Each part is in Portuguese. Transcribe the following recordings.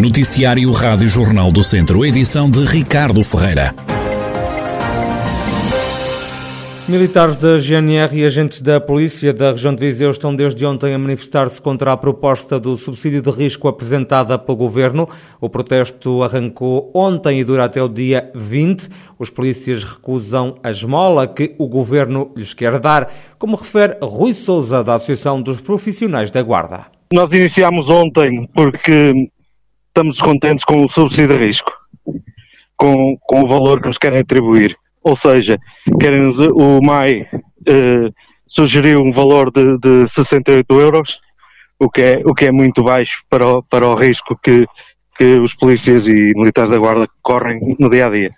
Noticiário Rádio Jornal do Centro, edição de Ricardo Ferreira. Militares da GNR e agentes da Polícia da região de Viseu estão desde ontem a manifestar-se contra a proposta do subsídio de risco apresentada pelo Governo. O protesto arrancou ontem e dura até o dia 20. Os polícias recusam a esmola que o Governo lhes quer dar, como refere Rui Souza, da Associação dos Profissionais da Guarda. Nós iniciámos ontem porque estamos contentes com o subsídio de risco, com, com o valor que nos querem atribuir. Ou seja, querem o MAI eh, sugeriu um valor de, de 68 euros, o que é, o que é muito baixo para o, para o risco que, que os polícias e militares da Guarda correm no dia a dia.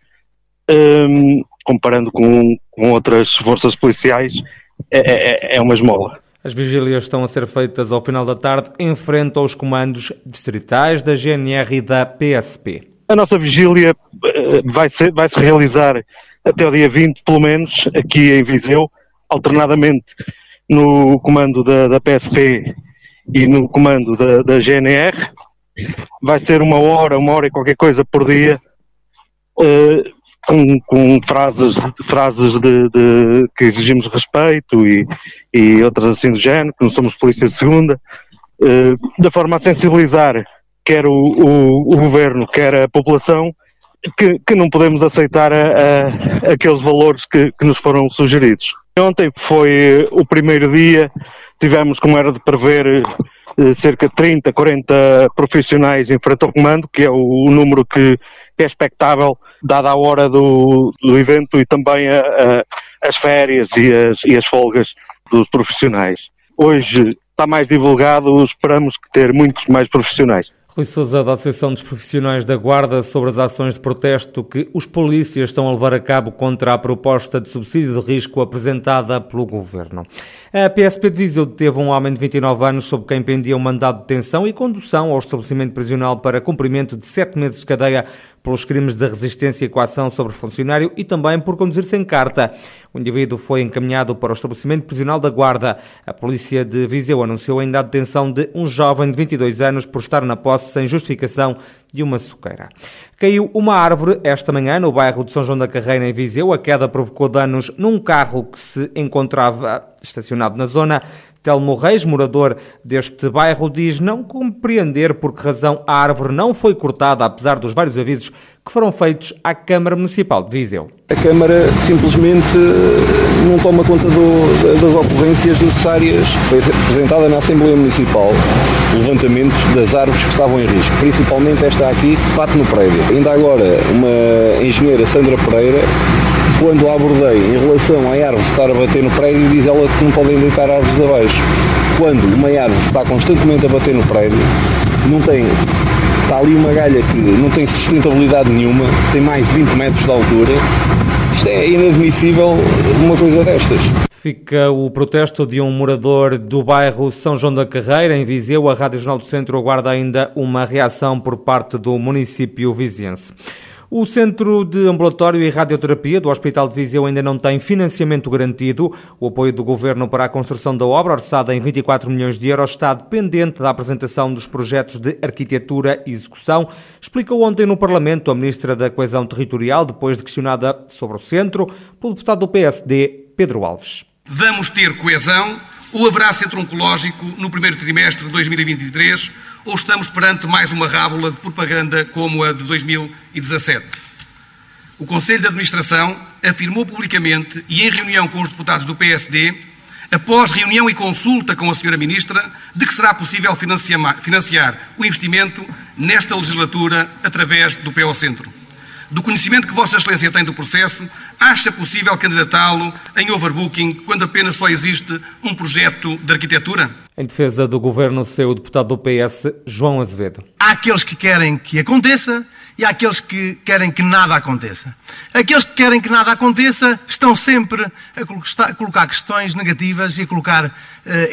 Um, comparando com, com outras forças policiais, é, é, é uma esmola. As vigílias estão a ser feitas ao final da tarde em frente aos comandos distritais da GNR e da PSP. A nossa vigília eh, vai, ser, vai se realizar até o dia 20, pelo menos, aqui em Viseu, alternadamente no comando da, da PSP e no comando da, da, GNR. Vai ser uma hora, uma hora e qualquer coisa por dia, uh, com, com, frases, frases de, de, que exigimos respeito e, e outras assim do género, que não somos polícia de segunda, uh, da forma a sensibilizar quer o, o, o governo, quer a população, que, que não podemos aceitar a, a, aqueles valores que, que nos foram sugeridos. Ontem foi o primeiro dia, tivemos, como era de prever, eh, cerca de 30, 40 profissionais em frente ao comando, que é o número que é expectável, dada a hora do, do evento e também a, a, as férias e as, e as folgas dos profissionais. Hoje está mais divulgado, esperamos ter muitos mais profissionais. Rui Sousa, da Associação dos Profissionais da Guarda, sobre as ações de protesto que os polícias estão a levar a cabo contra a proposta de subsídio de risco apresentada pelo Governo. A PSP de Viseu deteve um homem de 29 anos sob quem pendia um mandado de detenção e condução ao estabelecimento prisional para cumprimento de sete meses de cadeia pelos crimes de resistência e coação sobre funcionário e também por conduzir sem carta. O indivíduo foi encaminhado para o estabelecimento prisional da Guarda. A polícia de Viseu anunciou ainda a detenção de um jovem de 22 anos por estar na posse sem justificação de uma suqueira. Caiu uma árvore esta manhã no bairro de São João da Carreira, em Viseu. A queda provocou danos num carro que se encontrava estacionado na zona. Telmo Reis, morador deste bairro, diz não compreender por que razão a árvore não foi cortada, apesar dos vários avisos que foram feitos à Câmara Municipal de Viseu. A Câmara simplesmente eh, não toma conta do, das ocorrências necessárias. Foi apresentada na Assembleia Municipal o levantamento das árvores que estavam em risco, principalmente esta aqui bate no prédio. Ainda agora, uma engenheira Sandra Pereira quando a abordei em relação à árvore estar a bater no prédio, diz ela que não podem deitar árvores abaixo. Quando uma árvore está constantemente a bater no prédio, não tem está ali uma galha que não tem sustentabilidade nenhuma, tem mais de 20 metros de altura. Isto é inadmissível uma coisa destas. Fica o protesto de um morador do bairro São João da Carreira, em Viseu. A Rádio Jornal do Centro aguarda ainda uma reação por parte do município viziense. O Centro de Ambulatório e Radioterapia do Hospital de Viseu ainda não tem financiamento garantido. O apoio do Governo para a construção da obra, orçada em 24 milhões de euros, está dependente da apresentação dos projetos de arquitetura e execução, explicou ontem no Parlamento a Ministra da Coesão Territorial, depois de questionada sobre o centro, pelo deputado do PSD, Pedro Alves. Vamos ter coesão ou haverá centro oncológico no primeiro trimestre de 2023 ou estamos perante mais uma rábula de propaganda como a de 2017? O Conselho de Administração afirmou publicamente e em reunião com os deputados do PSD, após reunião e consulta com a Sra. Ministra, de que será possível financiar o investimento nesta legislatura através do PO Centro. Do conhecimento que Vossa Excelência tem do processo, acha possível candidatá-lo em overbooking quando apenas só existe um projeto de arquitetura? Em defesa do governo, seu o deputado do PS, João Azevedo. Há aqueles que querem que aconteça e há aqueles que querem que nada aconteça. Aqueles que querem que nada aconteça estão sempre a colocar questões negativas e a colocar uh,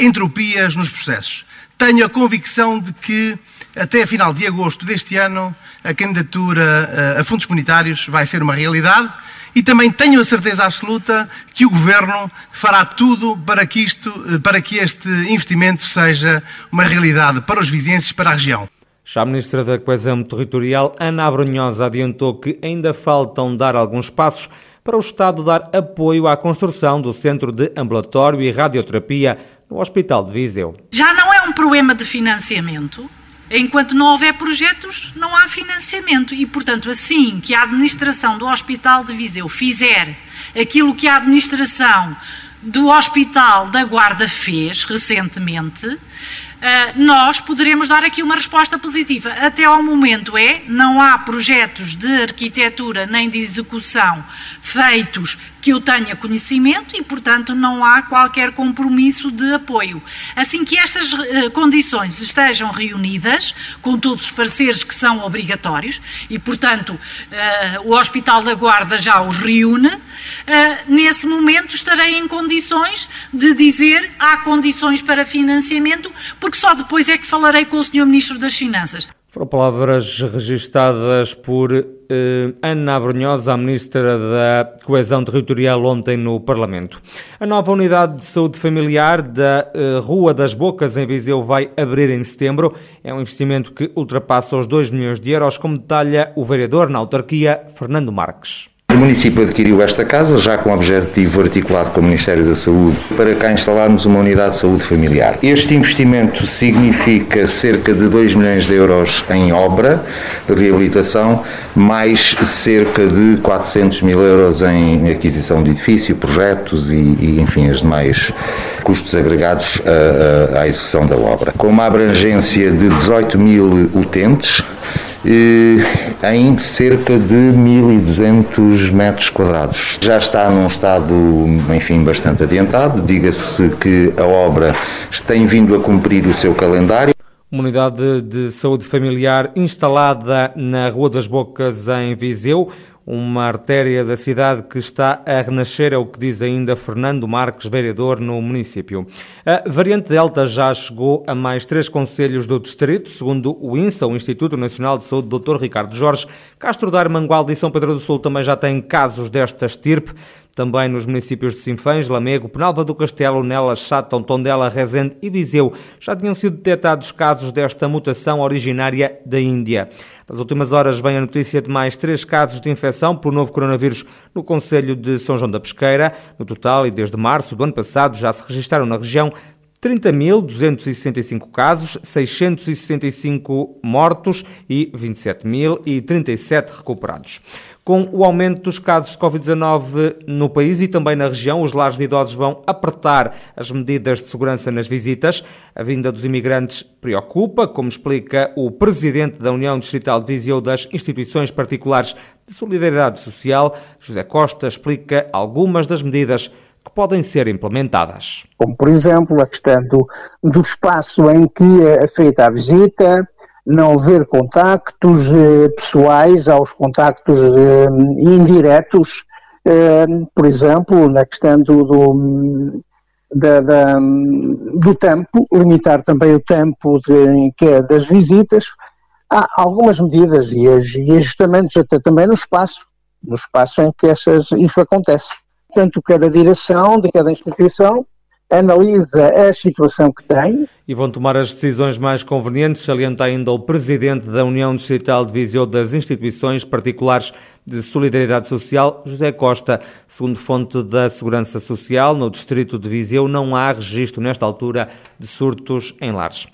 entropias nos processos. Tenho a convicção de que até a final de agosto deste ano a candidatura eh, a fundos comunitários vai ser uma realidade e também tenho a certeza absoluta que o Governo fará tudo para que, isto, para que este investimento seja uma realidade para os vizinhos e para a região. Já a Ministra da Coesão Territorial, Ana Abrunhosa, adiantou que ainda faltam dar alguns passos para o Estado dar apoio à construção do Centro de Ambulatório e Radioterapia no Hospital de Viseu. Já não é um problema de financiamento. Enquanto não houver projetos, não há financiamento. E, portanto, assim que a administração do Hospital de Viseu fizer aquilo que a administração do Hospital da Guarda fez recentemente, nós poderemos dar aqui uma resposta positiva. Até ao momento é, não há projetos de arquitetura nem de execução feitos que eu tenha conhecimento e, portanto, não há qualquer compromisso de apoio. Assim que estas uh, condições estejam reunidas, com todos os pareceres que são obrigatórios, e, portanto, uh, o Hospital da Guarda já os reúne, nesse momento estarei em condições de dizer há condições para financiamento, porque só depois é que falarei com o Sr. Ministro das Finanças. Foram palavras registadas por eh, Ana Abrunhosa, a Ministra da Coesão Territorial, ontem no Parlamento. A nova unidade de saúde familiar da eh, Rua das Bocas, em Viseu, vai abrir em setembro. É um investimento que ultrapassa os 2 milhões de euros, como detalha o vereador na autarquia, Fernando Marques. Município adquiriu esta casa, já com objetivo articulado com o Ministério da Saúde, para cá instalarmos uma unidade de saúde familiar. Este investimento significa cerca de 2 milhões de euros em obra de reabilitação, mais cerca de 400 mil euros em aquisição de edifício, projetos e, e enfim, os demais custos agregados à, à execução da obra. Com uma abrangência de 18 mil utentes, em cerca de 1.200 metros quadrados. Já está num estado, enfim, bastante adiantado. Diga-se que a obra tem vindo a cumprir o seu calendário. Uma unidade de saúde familiar instalada na Rua das Bocas, em Viseu uma artéria da cidade que está a renascer, é o que diz ainda Fernando Marques, vereador no município. A variante Delta já chegou a mais três conselhos do distrito, segundo o INSA, o Instituto Nacional de Saúde, Dr. Ricardo Jorge. Castro Dar, Mangualde e São Pedro do Sul também já têm casos desta estirpe. Também nos municípios de Sinfãs, Lamego, Penalva do Castelo, Nelas, Sátão, Tondela, Rezende e Viseu já tinham sido detectados casos desta mutação originária da Índia. Nas últimas horas vem a notícia de mais três casos de infecção por novo coronavírus no Conselho de São João da Pesqueira. No total, e desde março do ano passado, já se registaram na região 30.265 casos, 665 mortos e 27.037 recuperados. Com o aumento dos casos de Covid-19 no país e também na região, os lares de idosos vão apertar as medidas de segurança nas visitas. A vinda dos imigrantes preocupa, como explica o presidente da União Distrital de Viseu das Instituições Particulares de Solidariedade Social. José Costa explica algumas das medidas que podem ser implementadas. Como, por exemplo, a questão do, do espaço em que é feita a visita, não haver contactos eh, pessoais aos contactos eh, indiretos, eh, por exemplo, na questão do, do, da, da, do tempo, limitar também o tempo de, que é das visitas. Há algumas medidas e ajustamentos até também no espaço, no espaço em que essas, isso acontece. Portanto, cada direção de cada instituição analisa a situação que tem. E vão tomar as decisões mais convenientes, salienta ainda o presidente da União Distrital de Viseu das Instituições Particulares de Solidariedade Social, José Costa. Segundo fonte da Segurança Social, no distrito de Viseu não há registro nesta altura de surtos em lares.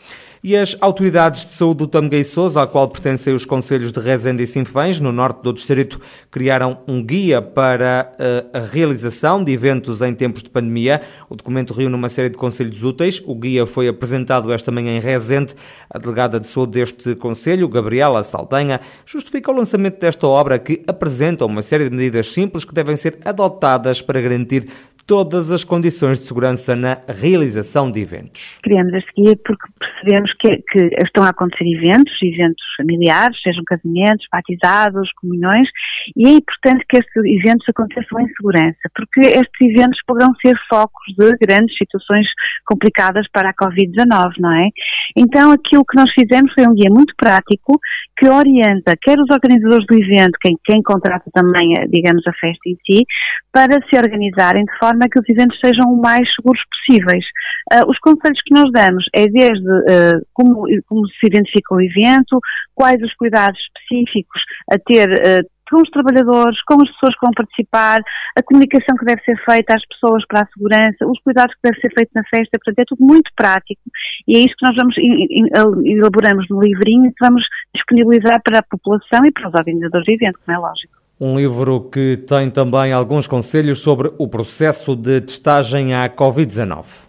E as autoridades de saúde do Tamguei Sousa, ao qual pertencem os conselhos de Rezende e Sinfãs, no norte do distrito, criaram um guia para eh, a realização de eventos em tempos de pandemia. O documento reúne uma série de conselhos úteis. O guia foi apresentado esta manhã em Rezende. A delegada de saúde deste conselho, Gabriela Saldanha, justifica o lançamento desta obra que apresenta uma série de medidas simples que devem ser adotadas para garantir todas as condições de segurança na realização de eventos. Criamos este guia porque percebemos que, que, estão a acontecer eventos, eventos familiares, sejam casamentos, batizados, comunhões, e é importante que estes eventos aconteçam em segurança, porque estes eventos poderão ser focos de grandes situações complicadas para a Covid-19, não é? Então, aquilo que nós fizemos foi um guia muito prático que orienta quer os organizadores do evento, quem, quem contrata também, digamos, a festa em si, para se organizarem de forma que os eventos sejam o mais seguros possíveis. Uh, os conselhos que nós damos é desde como, como se identifica o evento, quais os cuidados específicos a ter uh, com os trabalhadores, com as pessoas que vão participar, a comunicação que deve ser feita às pessoas para a segurança, os cuidados que deve ser feito na festa, portanto é tudo muito prático e é isso que nós vamos elaboramos no livrinho que vamos disponibilizar para a população e para os organizadores do evento, como é lógico. Um livro que tem também alguns conselhos sobre o processo de testagem à Covid-19.